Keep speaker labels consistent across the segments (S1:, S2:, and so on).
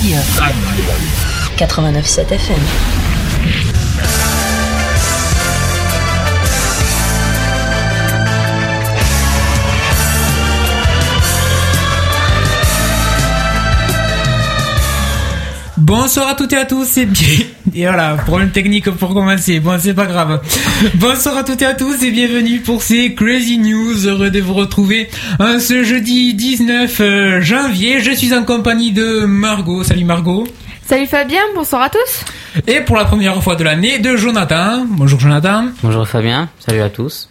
S1: Radio. 89.7 FM.
S2: Bonsoir à toutes et à tous, c'est bien. Et voilà, problème technique pour commencer. Bon, c'est pas grave. Bonsoir à toutes et à tous et bienvenue pour ces Crazy News. Heureux de vous retrouver hein, ce jeudi 19 euh, janvier. Je suis en compagnie de Margot. Salut Margot.
S3: Salut Fabien, bonsoir à tous.
S2: Et pour la première fois de l'année, de Jonathan. Bonjour Jonathan.
S4: Bonjour Fabien, salut à tous.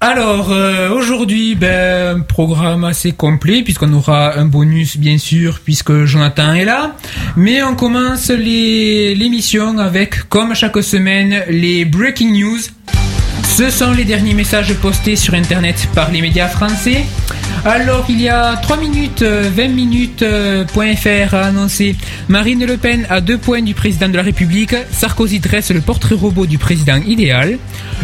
S2: Alors euh, aujourd'hui, ben, programme assez complet puisqu'on aura un bonus bien sûr puisque Jonathan est là. Mais on commence l'émission avec, comme chaque semaine, les breaking news. Ce sont les derniers messages postés sur Internet par les médias français. Alors, il y a 3 minutes, euh, 20 minutes, euh, point .fr a annoncé Marine Le Pen à deux points du président de la République. Sarkozy dresse le portrait robot du président idéal.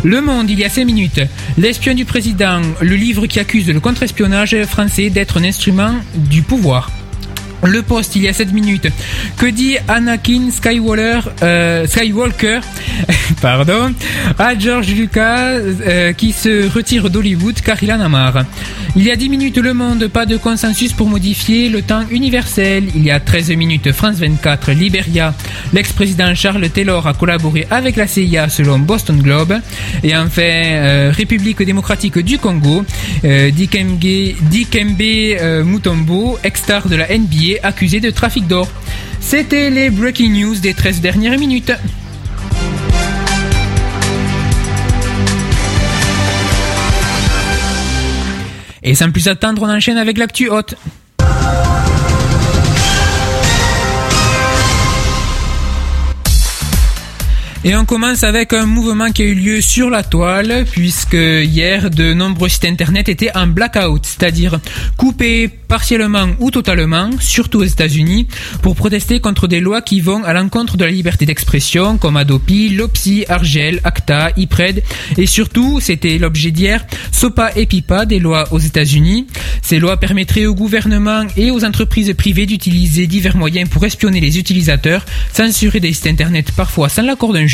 S2: Le Monde, il y a 5 minutes. L'espion du président, le livre qui accuse le contre-espionnage français d'être un instrument du pouvoir. Le poste il y a 7 minutes. Que dit Anakin Skywalker, euh, Skywalker pardon, à George Lucas euh, qui se retire d'Hollywood car il en a marre. Il y a 10 minutes Le Monde, pas de consensus pour modifier le temps universel. Il y a 13 minutes France 24, Liberia. L'ex-président Charles Taylor a collaboré avec la CIA selon Boston Globe. Et enfin, euh, République démocratique du Congo, Dikembe, Dikembe Mutombo, ex-star de la NBA, accusé de trafic d'or. C'était les breaking news des 13 dernières minutes. Et sans plus attendre, on enchaîne avec l'actu haute. Et on commence avec un mouvement qui a eu lieu sur la toile, puisque hier, de nombreux sites internet étaient en blackout, c'est-à-dire coupés partiellement ou totalement, surtout aux États-Unis, pour protester contre des lois qui vont à l'encontre de la liberté d'expression, comme Adopi, Lopsi, Argel, Acta, IPRED, et surtout, c'était l'objet d'hier, SOPA et PIPA, des lois aux États-Unis. Ces lois permettraient au gouvernement et aux entreprises privées d'utiliser divers moyens pour espionner les utilisateurs, censurer des sites internet parfois sans l'accord d'un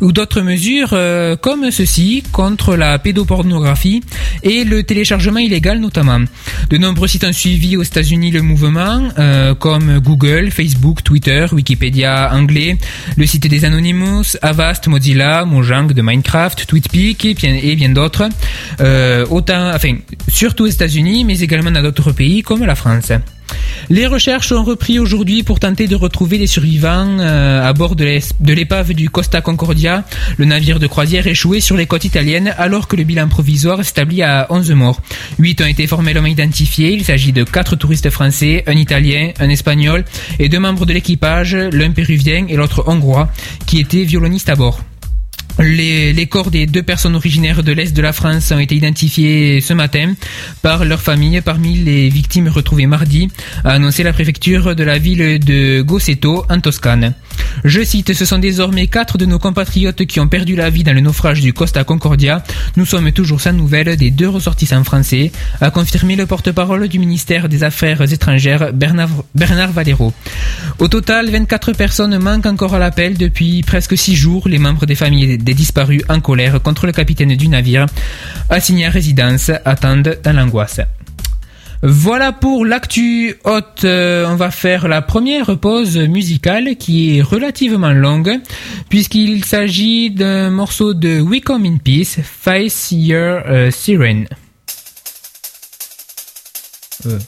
S2: ou d'autres mesures euh, comme ceci contre la pédopornographie et le téléchargement illégal notamment. De nombreux sites ont suivi aux États-Unis le mouvement, euh, comme Google, Facebook, Twitter, Wikipédia anglais, le site des Anonymous, Avast, Mozilla, Mojang de Minecraft, TweetPic et bien, et bien d'autres. Euh, autant, enfin, surtout aux États-Unis, mais également dans d'autres pays comme la France. Les recherches ont repris aujourd'hui pour tenter de retrouver des survivants euh, à bord de l'épave du Costa Concordia, le navire de croisière échoué sur les côtes italiennes alors que le bilan provisoire s'établit à 11 morts. 8 ont été formellement identifiés, il s'agit de 4 touristes français, un italien, un espagnol et deux membres de l'équipage, l'un péruvien et l'autre hongrois, qui étaient violonistes à bord. Les, corps des deux personnes originaires de l'Est de la France ont été identifiés ce matin par leur famille parmi les victimes retrouvées mardi, a annoncé la préfecture de la ville de Gosseto en Toscane. Je cite, ce sont désormais quatre de nos compatriotes qui ont perdu la vie dans le naufrage du Costa Concordia. Nous sommes toujours sans nouvelles des deux ressortissants français, a confirmé le porte-parole du ministère des Affaires étrangères Bernard, Valero. Au total, 24 personnes manquent encore à l'appel depuis presque six jours. Les membres des familles des disparus en colère contre le capitaine du navire, assigné à résidence, attendent dans l'angoisse. Voilà pour l'actu haute. Euh, on va faire la première pause musicale qui est relativement longue puisqu'il s'agit d'un morceau de We Come in Peace, Face Your euh, Siren. Euh.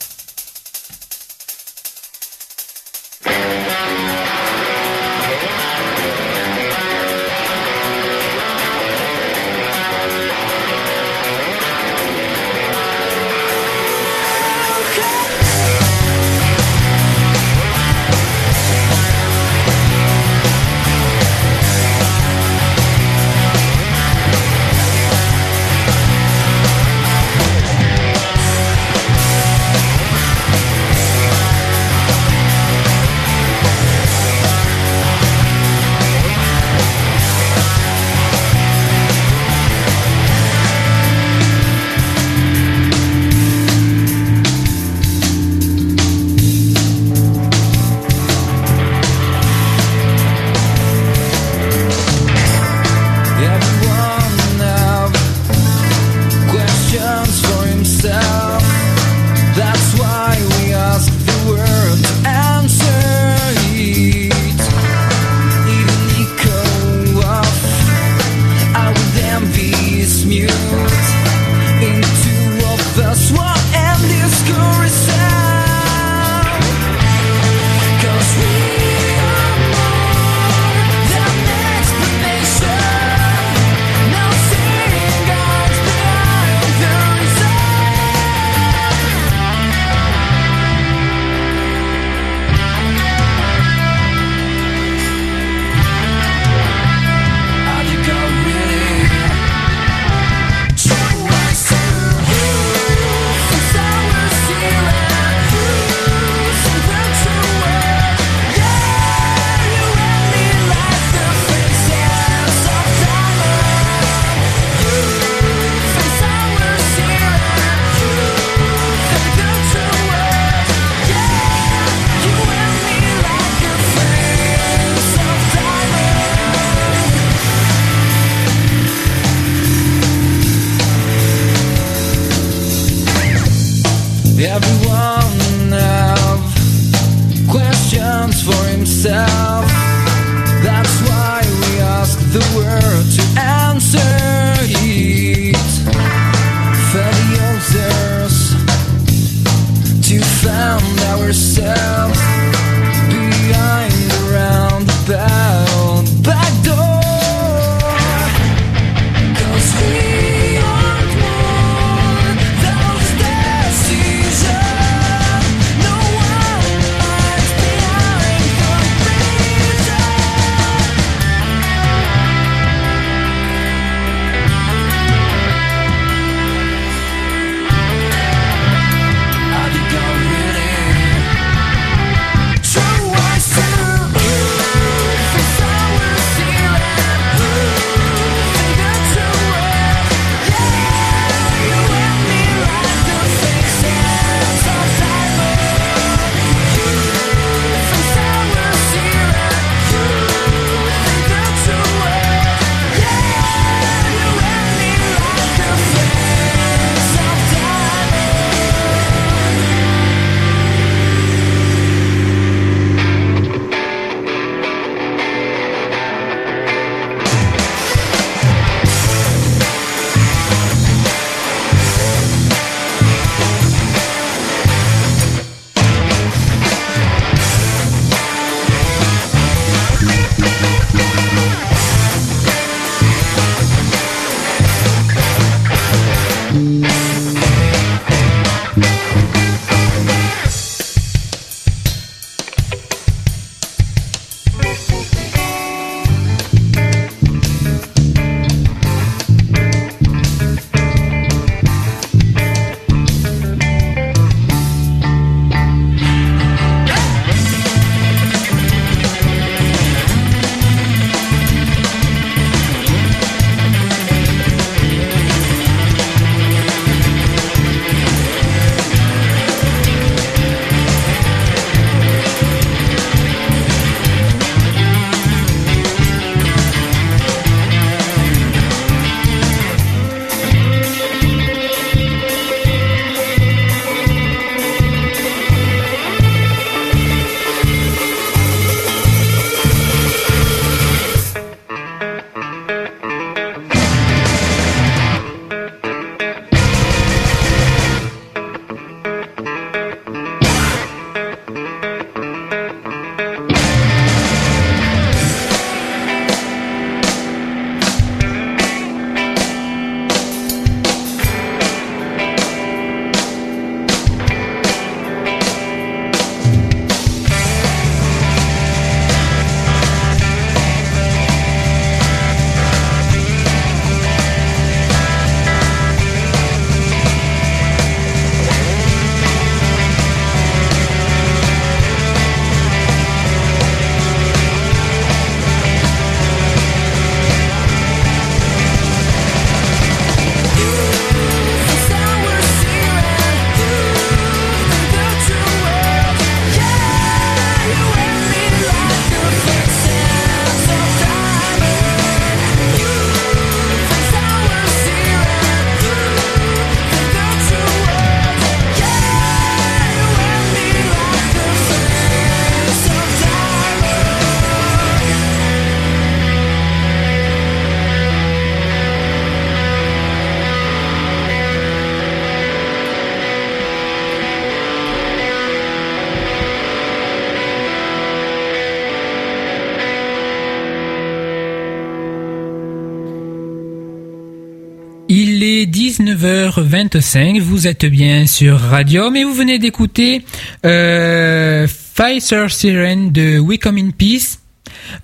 S2: 19h25, vous êtes bien sur Radio, mais vous venez d'écouter euh, Pfizer Siren de We Come in Peace.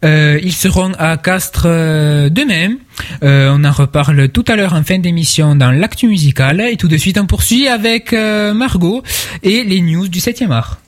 S2: Euh, ils seront à Castres euh, demain. Euh, on en reparle tout à l'heure en fin d'émission dans l'actu musical. Et tout de suite, on poursuit avec Margot et les news du 7e art.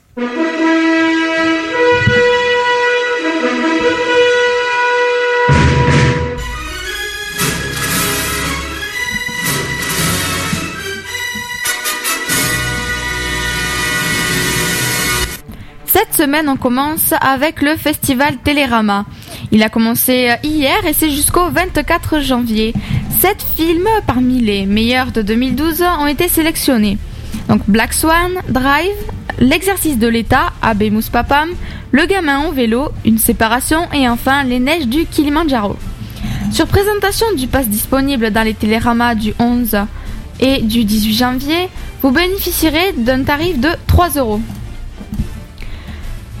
S3: Semaine, on commence avec le festival Télérama. Il a commencé hier et c'est jusqu'au 24 janvier. Sept films parmi les meilleurs de 2012 ont été sélectionnés. Donc Black Swan, Drive, L'exercice de l'État, Abemus Papam, Le gamin en vélo, Une séparation et enfin Les neiges du Kilimanjaro. Sur présentation du pass disponible dans les téléramas du 11 et du 18 janvier, vous bénéficierez d'un tarif de 3 euros.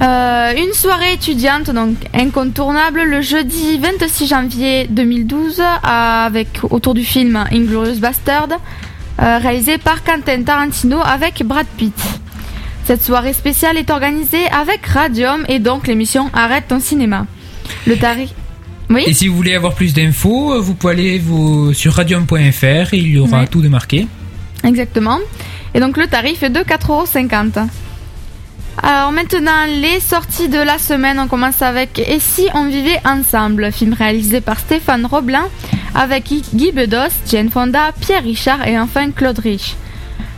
S3: Euh, une soirée étudiante donc incontournable le jeudi 26 janvier 2012 avec autour du film Inglorious Bastard euh, réalisé par Quentin Tarantino avec Brad Pitt. Cette soirée spéciale est organisée avec Radium et donc l'émission Arrête ton cinéma. Le tarif Oui
S2: Et si vous voulez avoir plus d'infos, vous pouvez aller vous, sur radium.fr, il y aura
S3: Ouais.
S2: tout de marqué.
S3: Exactement. Et donc le tarif est de 4,50€. Alors maintenant, les sorties de la semaine, on commence avec Et si on vivait ensemble? Film réalisé par Stéphane Roblin avec Guy Bedos, Jane Fonda, Pierre Richard et enfin Claude Rich.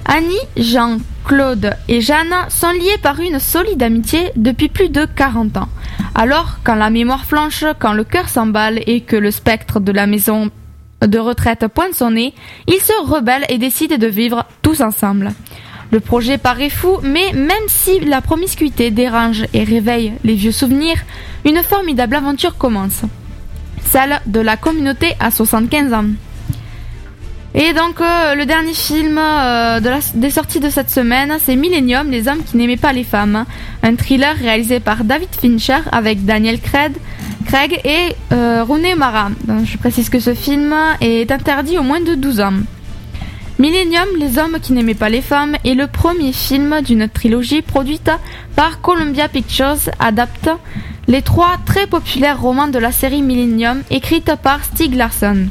S3: Annie, Jean, Claude et Jeanne sont liés par une solide amitié depuis plus de 40 ans. Alors, quand la mémoire flanche, quand le cœur s'emballe et que le spectre de la maison de retraite pointe son nez, ils se rebellent et décident de vivre tous ensemble. Le projet paraît fou, mais même si la promiscuité dérange et réveille les vieux souvenirs, une formidable aventure commence. Celle de la communauté à 75 ans. Et donc euh, le dernier film euh, des sorties de cette semaine, c'est Millennium, les hommes qui n'aimaient pas les femmes. Un thriller réalisé par David Fincher avec Daniel Craig, et euh, Rooney Mara. Je précise que ce film est interdit aux moins de 12 ans. Millennium, les hommes qui n'aimaient pas les femmes est le premier film d'une trilogie produite par Columbia Pictures adapte les trois très populaires romans de la série Millennium écrite par Stieg Larsson.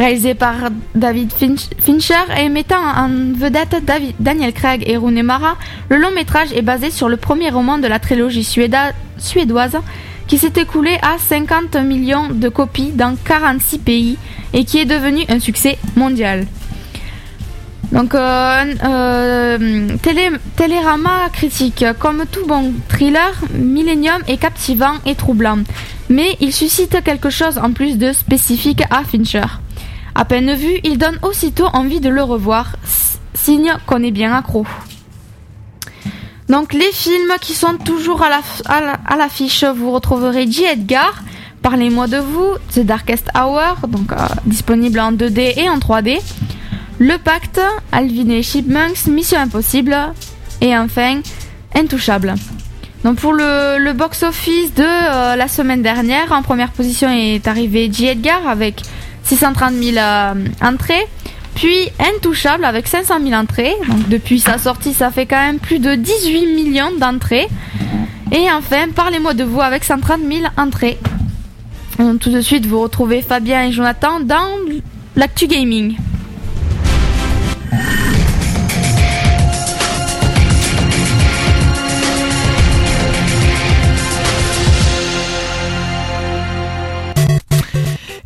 S3: Réalisé par David Finch- Fincher et mettant en vedette Daniel Craig et Rooney Mara, le long métrage est basé sur le premier roman de la trilogie suédoise qui s'est écoulé à 50 millions de copies dans 46 pays et qui est devenu un succès mondial. Donc, euh, euh, Télé- Télérama critique, comme tout bon thriller, Millennium est captivant et troublant, mais il suscite quelque chose en plus de spécifique à Fincher. À peine vu, il donne aussitôt envie de le revoir, signe qu'on est bien accro. Donc les films qui sont toujours à l'affiche, vous retrouverez J. Edgar, Parlez-moi de vous, The Darkest Hour, donc euh, disponible en 2D et en 3D. Le Pacte, Alvin et Chipmunks, Mission Impossible et enfin Intouchable. Donc pour le, le box-office de euh, la semaine dernière, en première position est arrivé J. Edgar avec 630 000 euh, entrées. Puis Intouchable avec 500 000 entrées. Donc depuis sa sortie, ça fait quand même plus de 18 millions d'entrées. Et enfin, parlez-moi de vous avec 130 000 entrées. Donc, tout de suite, vous retrouvez Fabien et Jonathan dans l'actu gaming.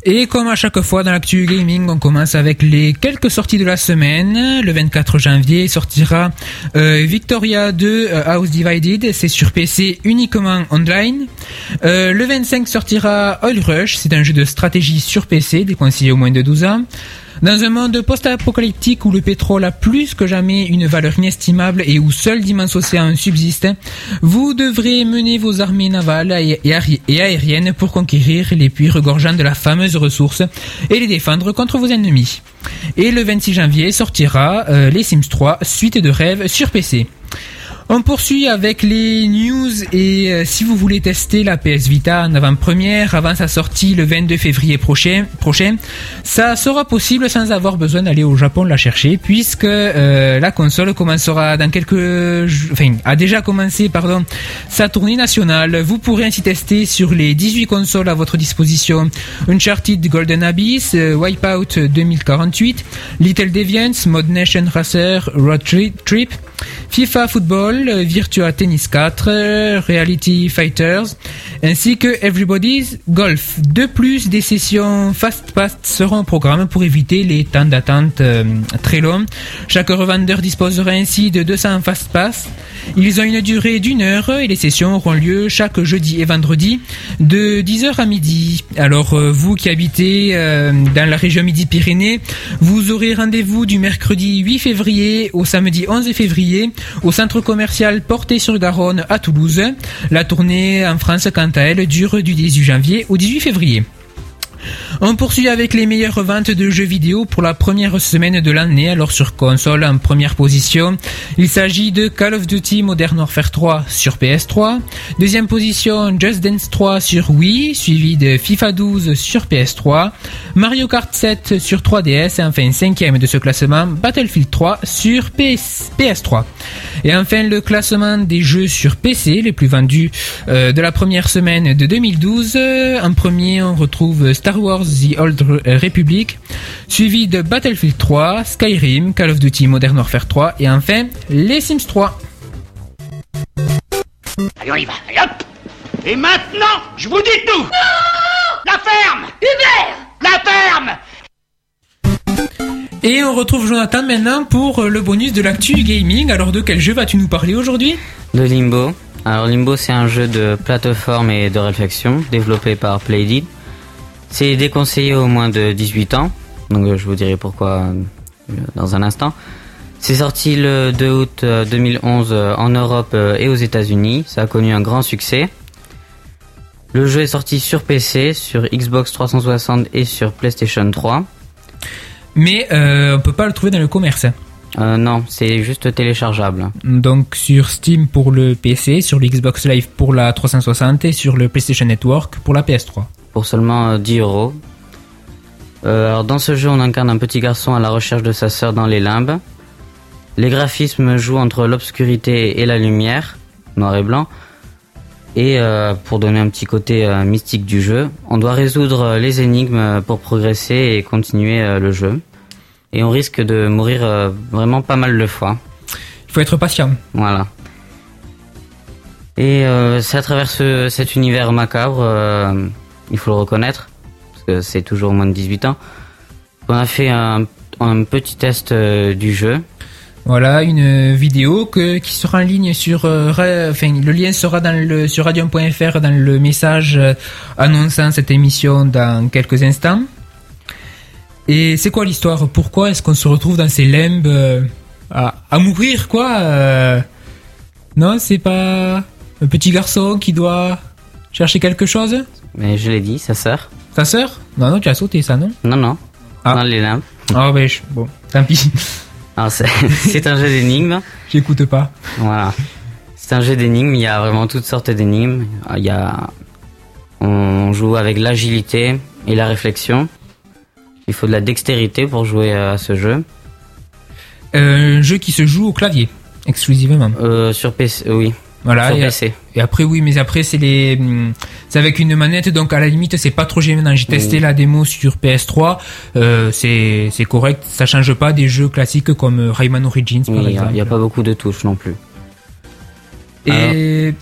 S2: Et comme à chaque fois dans l'actu gaming, on commence avec les quelques sorties de la semaine. Le 24 janvier sortira euh, Victoria 2 euh, House Divided, c'est sur PC uniquement online. Euh, le 25 sortira Oil Rush, c'est un jeu de stratégie sur PC, déconseillé au moins de 12 ans. Dans un monde post-apocalyptique où le pétrole a plus que jamais une valeur inestimable et où seul d'immenses océans subsistent, vous devrez mener vos armées navales et et aéri- et aériennes pour conquérir les puits regorgeants de la fameuse ressource et les défendre contre vos ennemis. Et le 26 janvier sortira euh, les Sims 3, suite de rêve sur PC. On poursuit avec les news et euh, si vous voulez tester la PS Vita en avant-première avant sa sortie le 22 février prochain, ça sera possible sans avoir besoin d'aller au Japon la chercher puisque euh, la console commencera dans quelques enfin a déjà commencé pardon sa tournée nationale. Vous pourrez ainsi tester sur les 18 consoles à votre disposition Uncharted Golden Abyss, euh, Wipeout 2048, Little Deviants, Mod Nation Racer, Road Trip, FIFA Football, Virtua Tennis 4, Reality Fighters, ainsi que Everybody's Golf. De plus, des sessions Fast Pass seront au programme pour éviter les temps d'attente euh, très longs. Chaque revendeur disposera ainsi de 200 Fast Pass. Ils ont une durée d'une heure et les sessions auront lieu chaque jeudi et vendredi de 10h à midi. Alors euh, vous qui habitez euh, dans la région Midi-Pyrénées, vous aurez rendez-vous du mercredi 8 février au samedi 11 février au centre commercial Porté-sur-Garonne à Toulouse. La tournée en France, quant à elle, dure du 18 janvier au 18 février. On poursuit avec les meilleures ventes de jeux vidéo pour la première semaine de l'année, alors sur console en première position. Il s'agit de Call of Duty Modern Warfare 3 sur PS3. Deuxième position, Just Dance 3 sur Wii, suivi de FIFA 12 sur PS3. Mario Kart 7 sur 3DS et enfin cinquième de ce classement, Battlefield 3 sur PS, 3 Et enfin le classement des jeux sur PC les plus vendus euh, de la première semaine de 2012. En premier, on retrouve Star Wars The Old Republic, suivi de Battlefield 3, Skyrim, Call of Duty Modern Warfare 3 et enfin les Sims 3.
S1: Allez, on y va, allez hop Et maintenant, je vous dis tout La ferme Hubert La ferme
S2: et on retrouve Jonathan maintenant pour le bonus de l'actu gaming. Alors de quel jeu vas-tu nous parler aujourd'hui?
S4: De Limbo. Alors Limbo c'est un jeu de plateforme et de réflexion développé par Playdead. C'est déconseillé au moins de 18 ans, donc euh, je vous dirai pourquoi euh, dans un instant. C'est sorti le 2 août 2011 euh, en Europe et aux États-Unis. Ça a connu un grand succès. Le jeu est sorti sur PC, sur Xbox 360 et sur PlayStation 3.
S2: Mais euh, on peut pas le trouver dans le commerce.
S4: Euh, non, c'est juste téléchargeable.
S2: Donc sur Steam pour le PC, sur le Xbox Live pour la 360 et sur le PlayStation Network pour la PS3.
S4: Pour seulement 10 euh, euros. Euh, alors dans ce jeu, on incarne un petit garçon à la recherche de sa sœur dans les limbes. Les graphismes jouent entre l'obscurité et la lumière, noir et blanc. Et euh, pour donner un petit côté euh, mystique du jeu, on doit résoudre les énigmes pour progresser et continuer le jeu. Et on risque de mourir vraiment pas mal de fois.
S2: Il faut être patient.
S4: Voilà. Et c'est à travers ce, cet univers macabre, il faut le reconnaître, parce que c'est toujours moins de 18 ans, on a fait un, petit test du jeu.
S2: Voilà, une vidéo que, qui sera en ligne sur, euh, enfin, le lien sera dans le, sur radium.fr dans le message euh, annonçant cette émission dans quelques instants. Et c'est quoi l'histoire? Pourquoi est-ce qu'on se retrouve dans ces limbes euh, à, mourir, quoi Non, c'est pas un petit garçon qui doit chercher quelque chose?
S4: Mais je l'ai dit, sa sœur.
S2: Sa sœur? Non, non, tu as sauté ça, non?
S4: Non, non. Ah. Dans les limbes.
S2: Ah, ben, bon, tant pis.
S4: c'est un jeu d'énigmes.
S2: J'écoute pas.
S4: Voilà. C'est un jeu d'énigmes, il y a vraiment toutes sortes d'énigmes. Il y a... On joue avec l'agilité et la réflexion. Il faut de la dextérité pour jouer à ce jeu.
S2: Euh, un jeu qui se joue au clavier, exclusivement.
S4: Euh, sur PC, oui.
S2: Voilà. et, après, oui, mais après, c'est les, hum, c'est avec une manette, donc à la limite, c'est pas trop gênant. J'ai testé la démo sur PS3, euh, c'est, c'est correct, ça change pas des jeux classiques comme Rayman Origins, par
S4: exemple. Il n'y a, pas beaucoup de touches non plus.
S2: Et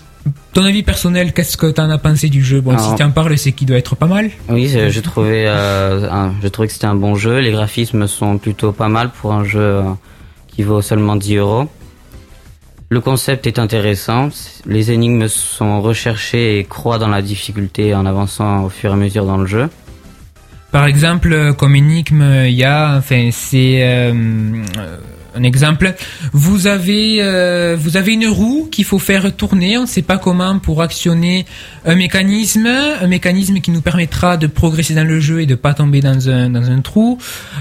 S2: ton avis personnel, qu'est-ce que t'en as pensé du jeu? Bon, si tu en parles, c'est qu'il doit être pas mal.
S4: Oui, je trouvais, euh, je trouvais que c'était un bon jeu. Les graphismes sont plutôt pas mal pour un jeu euh, qui vaut seulement 10 euros. Le concept est intéressant, les énigmes sont recherchées et croient dans la difficulté en avançant au fur et à mesure dans le jeu.
S2: Par exemple, comme énigme, il y a, enfin, c'est, euh, un exemple. Vous avez, euh, vous avez une roue qu'il faut faire tourner. On ne sait pas comment pour actionner un mécanisme, un mécanisme qui nous permettra de progresser dans le jeu et de pas tomber dans un dans un trou.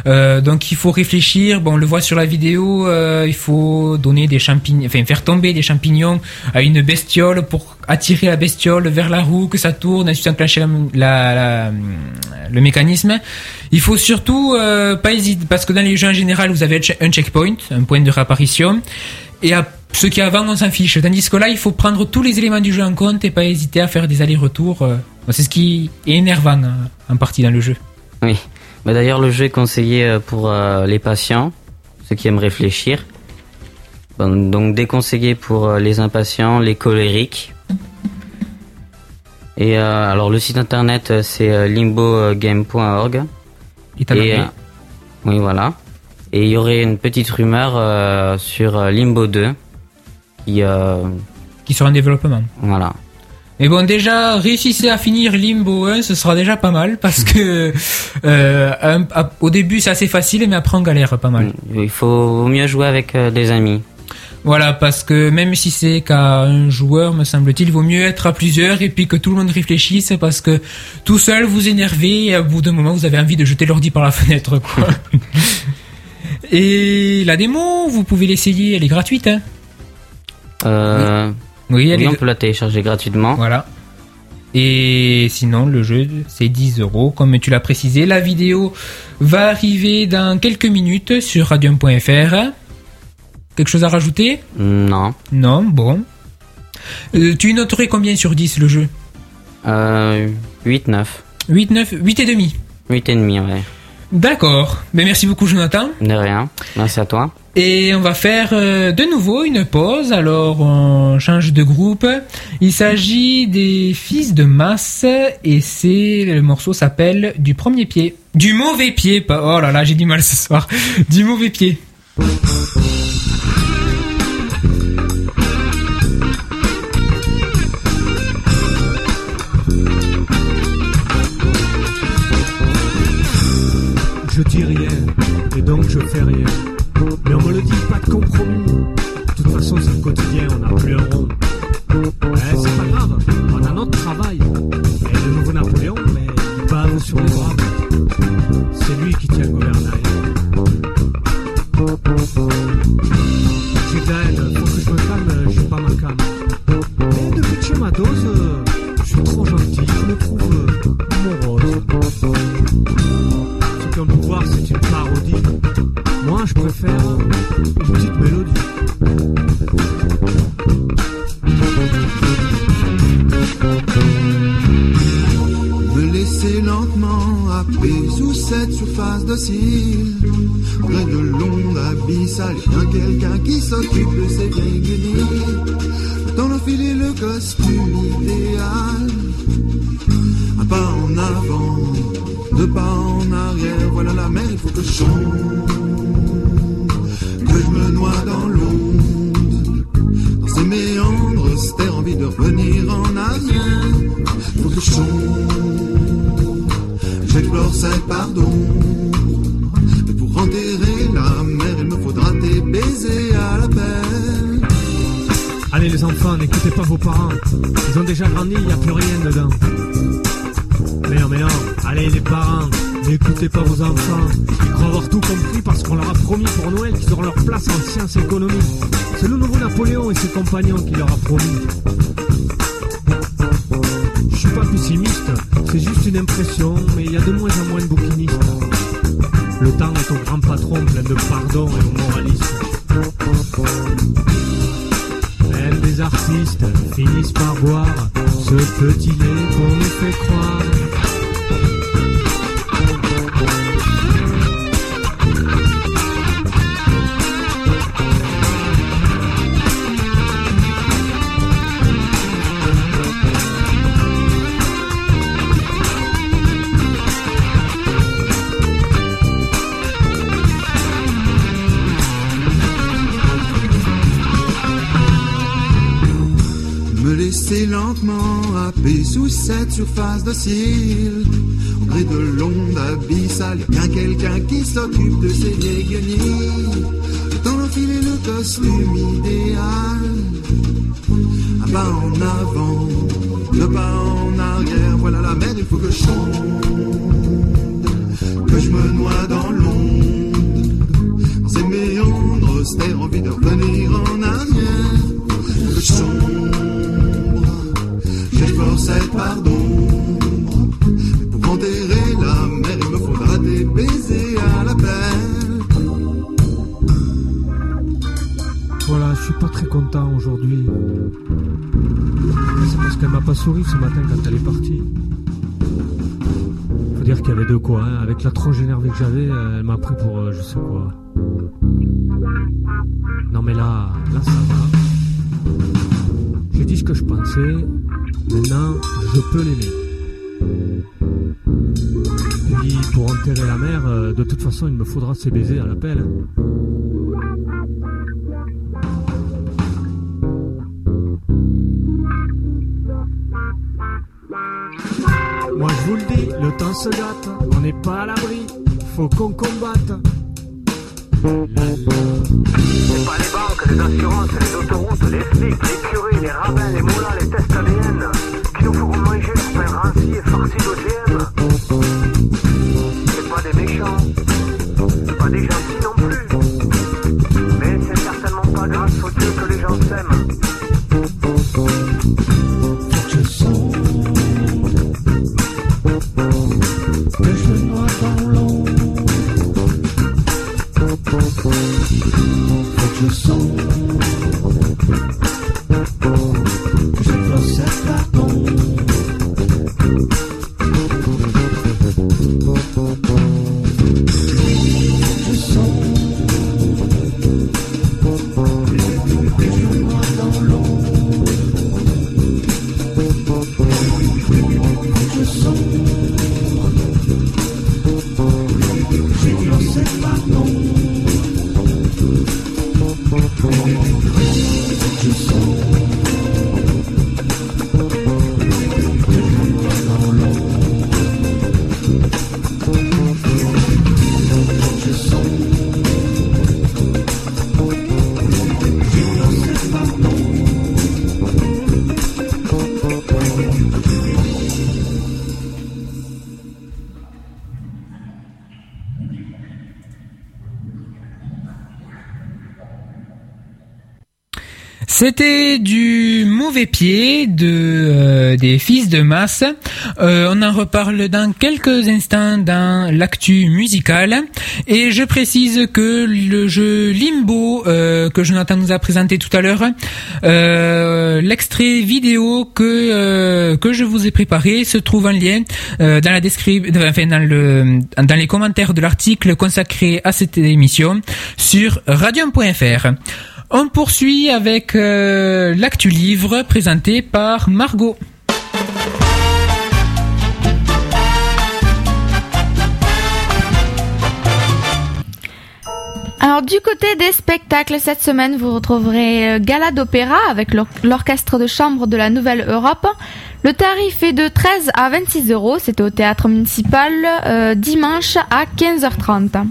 S2: Euh, donc il faut réfléchir. Bon, on le voit sur la vidéo. Euh, il faut donner des champignons, enfin faire tomber des champignons à une bestiole pour attirer la bestiole vers la roue, que ça tourne, ensuite enclencher la, la, le mécanisme. Il faut surtout euh, pas hésiter parce que dans les jeux en général, vous avez un checkpoint, un point de réapparition, et à ce qui avant, on s'en fiche. Tandis que là, il faut prendre tous les éléments du jeu en compte et pas hésiter à faire des allers-retours. euh. C'est ce qui est énervant hein, en partie dans le jeu.
S4: Oui. Bah, D'ailleurs, le jeu est conseillé euh, pour les patients, ceux qui aiment réfléchir. Donc déconseillé pour euh, les impatients, les colériques. Et euh, alors le site internet euh, c'est limbogame.org.
S2: Et
S4: euh, oui voilà. Et il y aurait une petite rumeur euh, sur Limbo 2 qui
S2: qui sera en développement.
S4: voilà.
S2: Mais bon, déjà, réussissez à finir Limbo 1, ce sera déjà pas mal parce que euh, un- au début c'est assez facile, mais après on galère pas mal.
S4: Il faut mieux jouer avec euh, des amis.
S2: Voilà, parce que même si c'est qu'à un joueur, me semble-t-il, il vaut mieux être à plusieurs et puis que tout le monde réfléchisse parce que tout seul vous énervez et à bout d'un moment vous avez envie de jeter l'ordi par la fenêtre, quoi. et la démo, vous pouvez l'essayer, elle est gratuite, hein.
S4: Euh,
S2: Oui, elle
S4: oui,
S2: est.
S4: on peut la télécharger gratuitement.
S2: Voilà. Et sinon, le jeu, c'est 10 euros, comme tu l'as précisé. La vidéo va arriver dans quelques minutes sur radium.fr. Quelque chose à rajouter
S4: Non.
S2: Non, bon. Euh, tu noterais combien sur 10 le jeu
S4: Euh, 8, 9.
S2: 8, 9, 8 et demi.
S4: 8 et demi, ouais.
S2: D'accord. Ben, merci beaucoup, Jonathan.
S4: De rien. Merci à toi.
S2: Et on va faire euh, de nouveau une pause. Alors, on change de groupe. Il s'agit des Fils de Masse et c'est le morceau s'appelle Du premier pied. Du mauvais pied, pas. Oh là là, j'ai du mal ce soir. Du mauvais pied.
S5: Je dis rien, et donc je fais rien. Mais on me le dit, pas de compromis. De toute façon, c'est le quotidien, on n'a plus un rond. Eh, c'est pas grave, on a notre travail. Et le nouveau Napoléon, mais il bave sur les bras. C'est lui qui tient le gouvernail.
S6: Mais il
S5: y a de moins en moins de bouquinistes. Le temps est au grand patron plein de pardon et au moralisme. Même des artistes finissent par boire ce petit lait qu'on nous fait croire.
S6: Surface docile. Au gré de l'onde abyssale, y a quelqu'un qui s'occupe de ces vieilles guenilles. Dans le costume idéal. Un pas en avant, deux pas en arrière, voilà la mer, il faut que je chante, que je me noie dans l'onde.
S5: Qu'elle m'a pas souri ce matin quand elle est partie. Faut dire qu'il y avait de quoi, hein. Avec la tronche énervée que j'avais, euh, elle m'a pris pour euh, je sais quoi. Non mais là, là ça va. J'ai dit ce que je pensais. Maintenant, je peux l'aimer. Puis pour enterrer la mer, euh, de toute façon, il me faudra ses baisers à l'appel. hein. On n'est pas à l'abri, faut qu'on combatte.
S7: C'est pas les banques, les assurances, les autoroutes, les flics, les curés, les rabbins, les moulins, les tests ADN qui nous feront manger leur pain ranci et farci d'OGM.
S2: C'était du mauvais pied de euh, des fils de masse. Euh, on en reparle dans quelques instants dans l'actu musicale. Et je précise que le jeu Limbo euh, que Jonathan nous a présenté tout à l'heure, euh, l'extrait vidéo que euh, que je vous ai préparé se trouve en lien euh, dans la description, enfin dans le dans les commentaires de l'article consacré à cette émission sur radium.fr. On poursuit avec euh, l'actu livre présenté par Margot.
S3: Alors du côté des spectacles, cette semaine vous retrouverez euh, Gala d'opéra avec l'or- l'orchestre de chambre de la Nouvelle Europe. Le tarif est de 13 à 26 euros, c'était au théâtre municipal euh, dimanche à 15h30.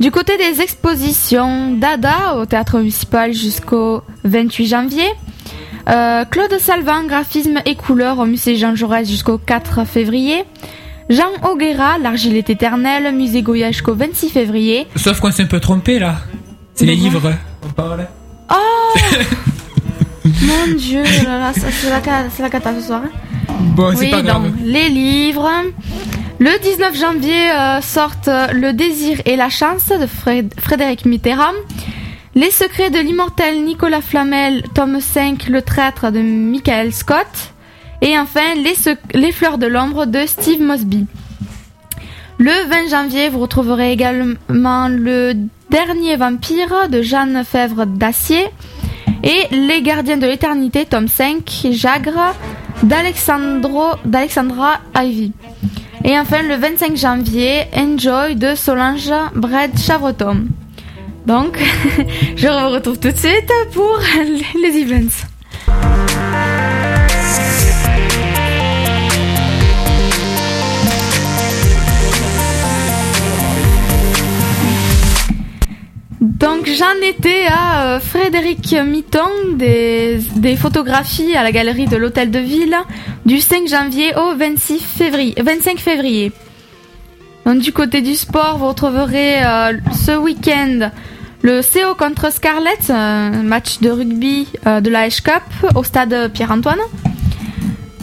S3: Du côté des expositions, Dada au théâtre municipal jusqu'au 28 janvier. Euh, Claude Salvin, graphisme et couleurs au musée Jean Jaurès jusqu'au 4 février. Jean Auguera, l'argile est éternelle, musée Goya jusqu'au 26 février.
S2: Sauf qu'on s'est un peu trompé là. C'est les livres. On parle.
S3: Oh Mon dieu, là, là, c'est la, la cata ce soir. hein.
S2: Bon, c'est pas grave.
S3: donc les livres. Le 19 janvier euh, sortent Le désir et la chance de Frédéric Mitterrand. Les secrets de l'immortel Nicolas Flamel, tome 5, Le traître de Michael Scott. Et enfin, Les, fleurs de l'ombre de Steve Mosby. Le 20 janvier, vous retrouverez également Le dernier vampire de Jeanne Fèvre d'Acier et Les gardiens de l'éternité, tome 5, Jagre d'Alexandra Ivy. Et enfin, le 25 janvier, Enjoy de Solange Brad Chavreton. Donc, je vous retrouve tout de suite pour les events. J'en étais à euh, Frédéric Mitton des, photographies à la galerie de l'Hôtel de Ville du 5 janvier au 26 février, 25 février. Du côté du sport, vous retrouverez euh, ce week-end le CO contre Scarlett, un match de rugby euh, de la H Cup au stade Pierre-Antoine.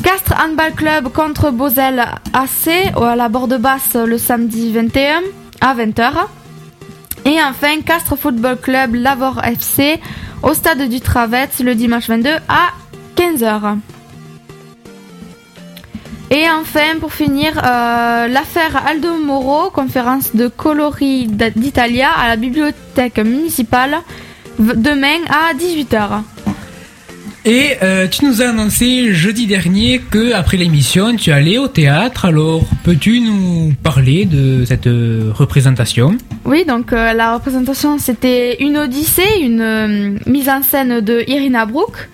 S3: Castres Handball Club contre Bosel AC à la borde basse le samedi 21 à 20h. Et enfin, Castres Football Club Lavore FC au stade du Travette le dimanche 22 à 15h. Et enfin, pour finir, euh, l'affaire Aldo Moro, conférence de coloris d'Italia à la bibliothèque municipale demain à 18h.
S2: Et euh, tu nous as annoncé jeudi dernier que après l'émission tu allais au théâtre. Alors peux-tu nous parler de cette euh, représentation?
S3: Oui, donc euh, la représentation c'était une Odyssée, une euh, mise en scène de Irina Brook.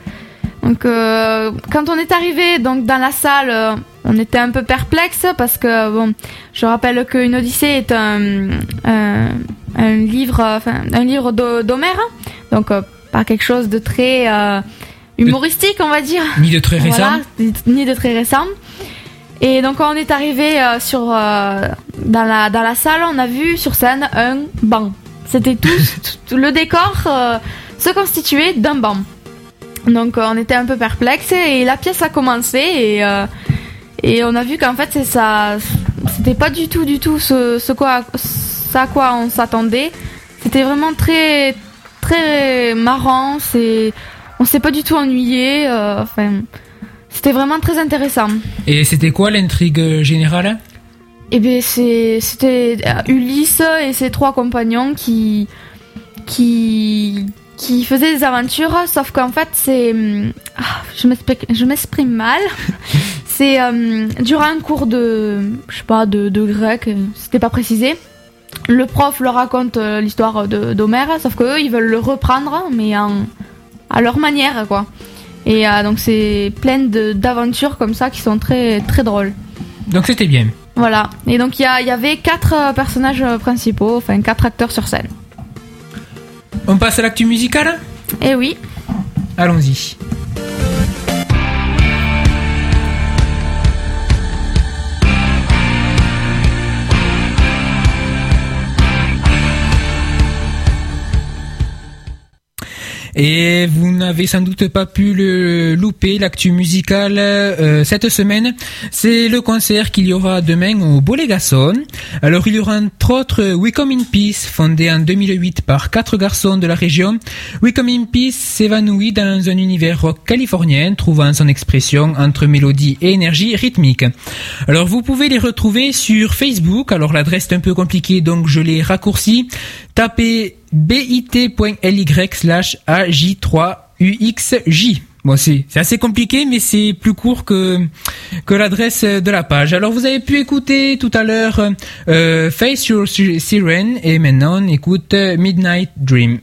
S3: Donc euh, quand on est arrivé donc dans la salle, on était un peu perplexe parce que bon, je rappelle qu'une Odyssée est un, un, un livre, enfin un livre d'Ho- d'Homère, donc pas quelque chose de très humoristique, on va dire.
S2: Ni de très récent
S3: Voilà, ni- ni de très récent. Et donc quand on est arrivé euh, sur euh, dans la dans la salle, on a vu sur scène un banc. C'était tout, tout- le décor euh, se constituait d'un banc. Donc on était un peu perplexe et la pièce a commencé et et on a vu qu'en fait c'est ça c'était pas du tout du tout ce, ce quoi ce à quoi on s'attendait. C'était vraiment très très marrant, c'est on s'est pas du tout ennuyé euh, enfin c'était vraiment très intéressant.
S2: Et c'était quoi l'intrigue générale?
S3: Et bien c'était euh, Ulysse et ses trois compagnons qui qui qui faisaient des aventures, sauf qu'en fait c'est hum, ah, je m'exprime mal. c'est euh, durant un cours de je sais pas de, de grec, c'était pas précisé. Le prof leur raconte euh, l'histoire d'Homère, sauf que eux ils veulent le reprendre mais en à leur manière quoi. Et euh, donc c'est plein d'aventures comme ça qui sont très très drôles.
S2: Donc c'était bien.
S3: Voilà. Et donc il y, y avait quatre euh, personnages euh, principaux, enfin quatre acteurs sur scène.
S2: On passe à l'actu musicale
S3: Et oui.
S2: Allons-y. Et vous n'avez sans doute pas pu le louper, l'actu musicale euh, cette semaine. C'est le concert qu'il y aura demain au Bolégason. Alors il y aura entre autres We Come in Peace, fondé en 2008 par quatre garçons de la région. We Come in Peace s'évanouit dans un univers rock californien, trouvant son expression entre mélodie et énergie rythmique. Alors vous pouvez les retrouver sur Facebook. Alors l'adresse est un peu compliquée, donc je l'ai raccourci. Tapez bit.ly slash aj3uxj. Bon, c'est assez compliqué, mais c'est plus court que que l'adresse de la page. Alors, vous avez pu écouter tout à l'heure euh, Face Your Siren et maintenant on écoute Midnight Dream.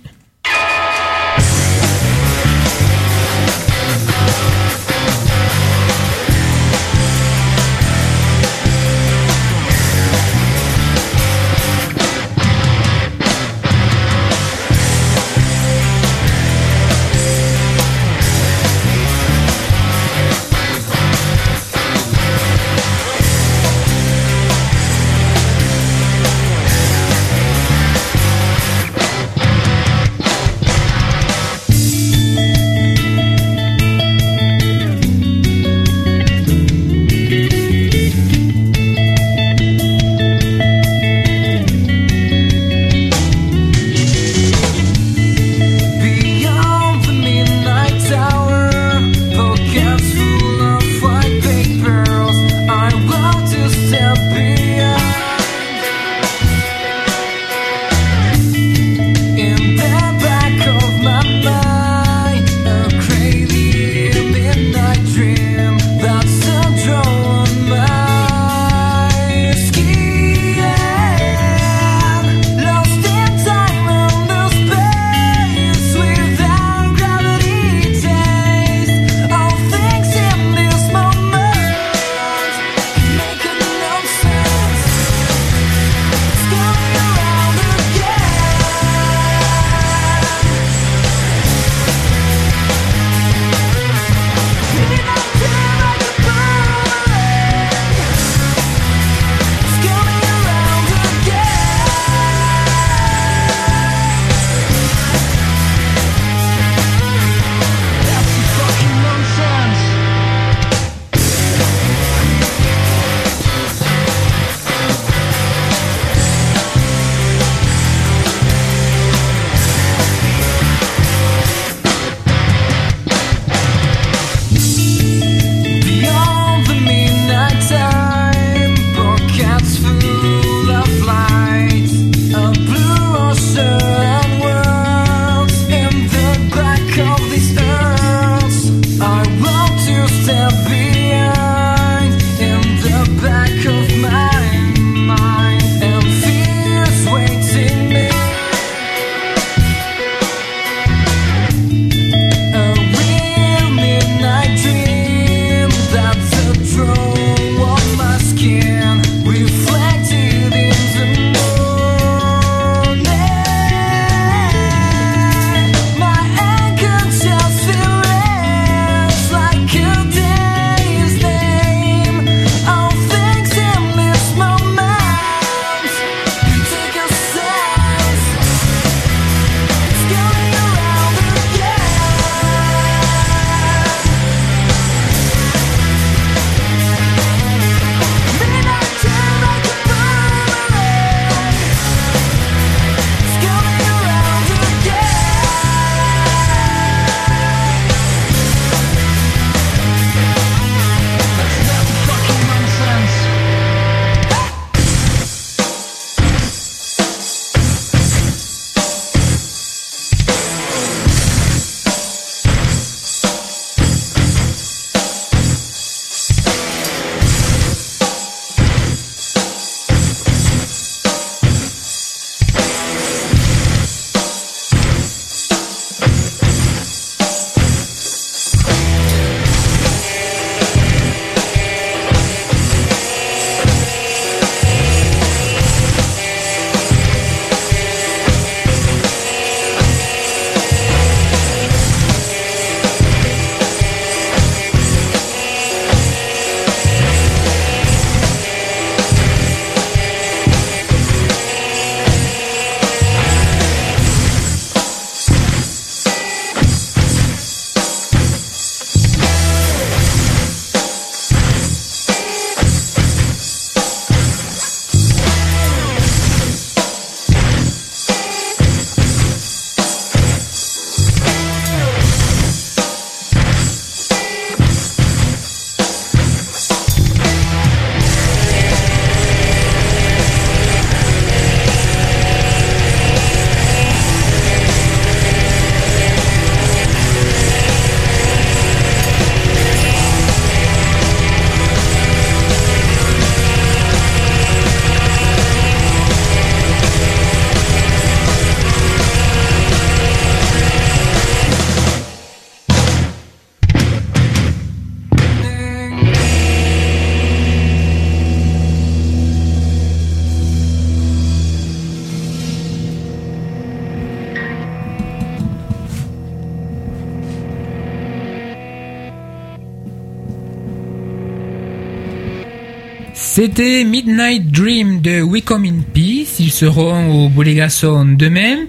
S2: C'était Midnight Dream de We Come in Peace. Ils seront au Bolégason demain.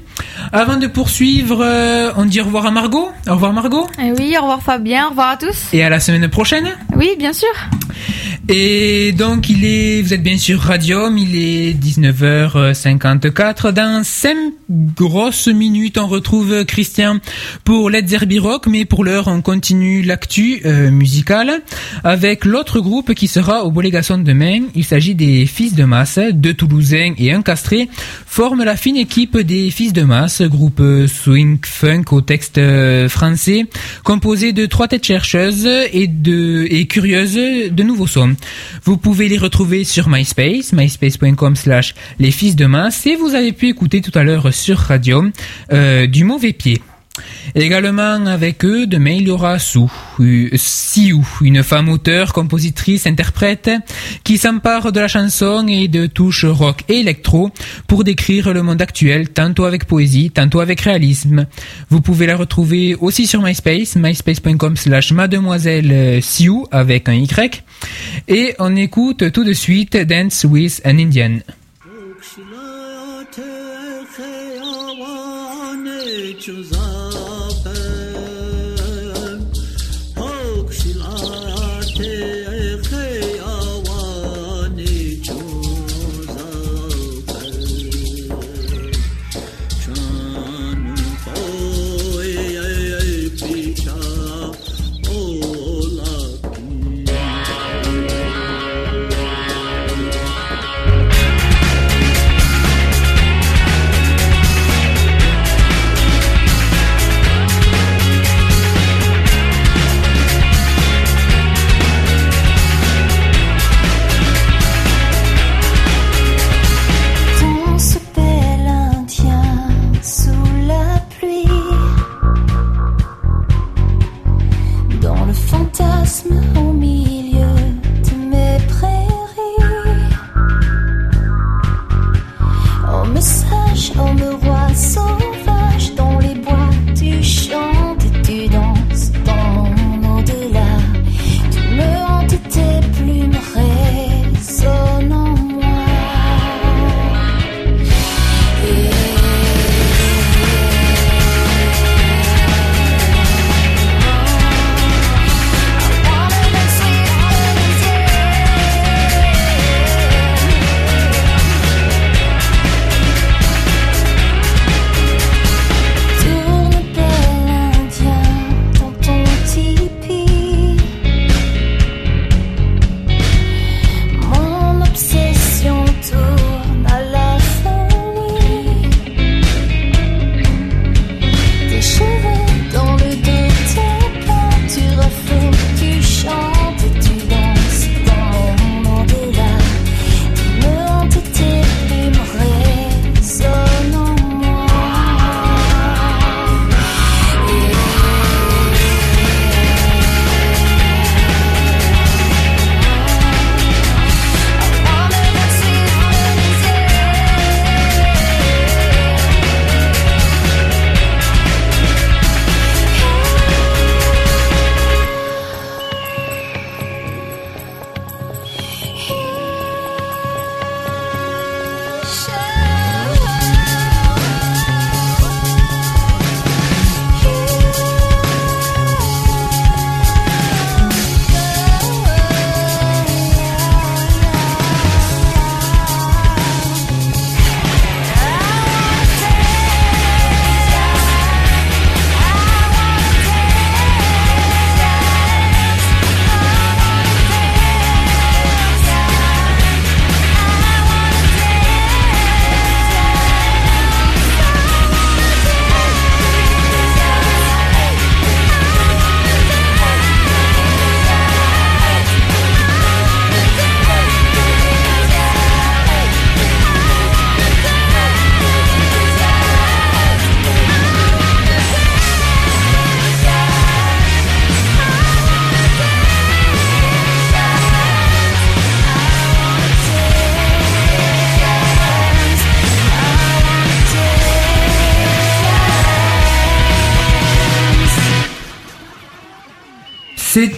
S2: Avant de poursuivre, euh, on dit au revoir à Margot. Au revoir Margot.
S3: Eh oui, au revoir Fabien, au revoir à tous.
S2: Et à la semaine prochaine.
S3: Oui, bien sûr.
S2: Et donc il est, vous êtes bien sûr Radium, il est 19h54. Dans 5 grosses minutes, on retrouve Christian pour Let's Zerbi Rock, mais pour l'heure, on continue l'actu euh, musicale avec l'autre groupe qui sera au Bolégason demain. Il s'agit des Fils de Masse, deux Toulousains et un Castré, forment la fine équipe des Fils de Masse, groupe swing funk au texte euh, français, composé de trois têtes chercheuses et de et curieuses de nouveaux sons. Vous pouvez les retrouver sur MySpace, myspace.com slash les fils de masse, et vous avez pu écouter tout à l'heure sur Radio euh, du mauvais pied. Également avec eux, demain il y aura Sue, euh, Siou, une femme auteure, compositrice, interprète, qui s'empare de la chanson et de touches rock et électro pour décrire le monde actuel, tantôt avec poésie, tantôt avec réalisme. Vous pouvez la retrouver aussi sur MySpace, myspace.com slash mademoiselle Siou avec un Y. Et on écoute tout de suite Dance with an Indian.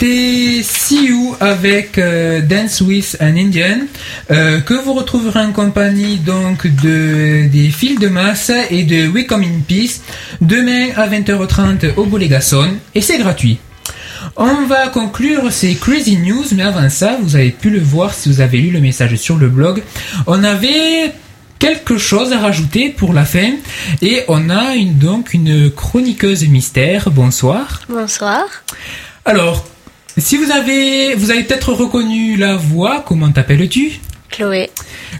S2: C'était See You avec euh, Dance with an Indian euh, que vous retrouverez en compagnie donc de des fils de masse et de We Come in Peace demain à 20h30 au Bolégason et c'est gratuit. On va conclure ces Crazy News, mais avant ça, vous avez pu le voir si vous avez lu le message sur le blog. On avait quelque chose à rajouter pour la fin et on a une, donc une chroniqueuse mystère. Bonsoir.
S8: Bonsoir.
S2: Alors, si vous avez, vous avez peut-être reconnu la voix, comment t'appelles-tu?
S8: Chloé.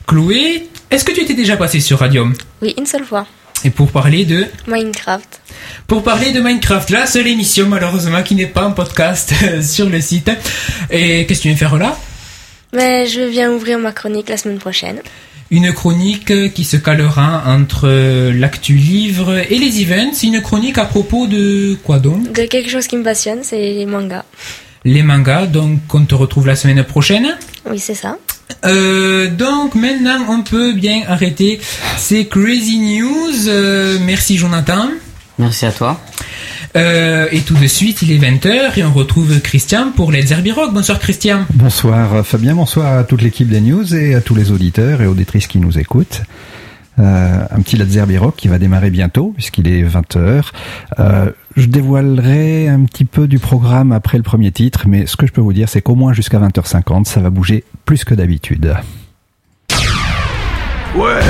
S2: Chloé, est-ce que tu étais déjà passé sur Radium?
S8: Oui, une seule fois.
S2: Et pour parler de?
S8: Minecraft.
S2: pour parler de Minecraft, la seule émission malheureusement qui n'est pas en podcast sur le site. Et qu'est-ce que tu viens faire là?
S8: Mais je viens ouvrir ma chronique la semaine prochaine.
S2: Une chronique qui se calera entre l'actu livre et les events. Une chronique à propos de quoi donc?
S8: De quelque chose qui me passionne, c'est les mangas.
S2: Les mangas, donc on te retrouve la semaine prochaine.
S8: Oui, c'est ça.
S2: Euh, donc maintenant on peut bien arrêter ces crazy news. Euh, merci Jonathan.
S4: Merci à toi.
S2: Euh, et tout de suite il est 20h et on retrouve Christian pour les. Bonsoir Christian.
S9: Bonsoir euh, Fabien, bonsoir à toute l'équipe des news et à tous les auditeurs et auditrices qui nous écoutent. Euh, un petit Let's Herbie Rock qui va démarrer bientôt puisqu'il est 20h. Euh, je dévoilerai un petit peu du programme après le premier titre, mais ce que je peux vous dire c'est qu'au moins jusqu'à 20h50 ça va bouger plus que d'habitude.
S10: Ouais.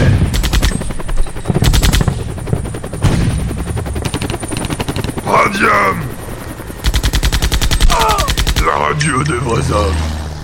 S10: Radium. La radio des vrais hommes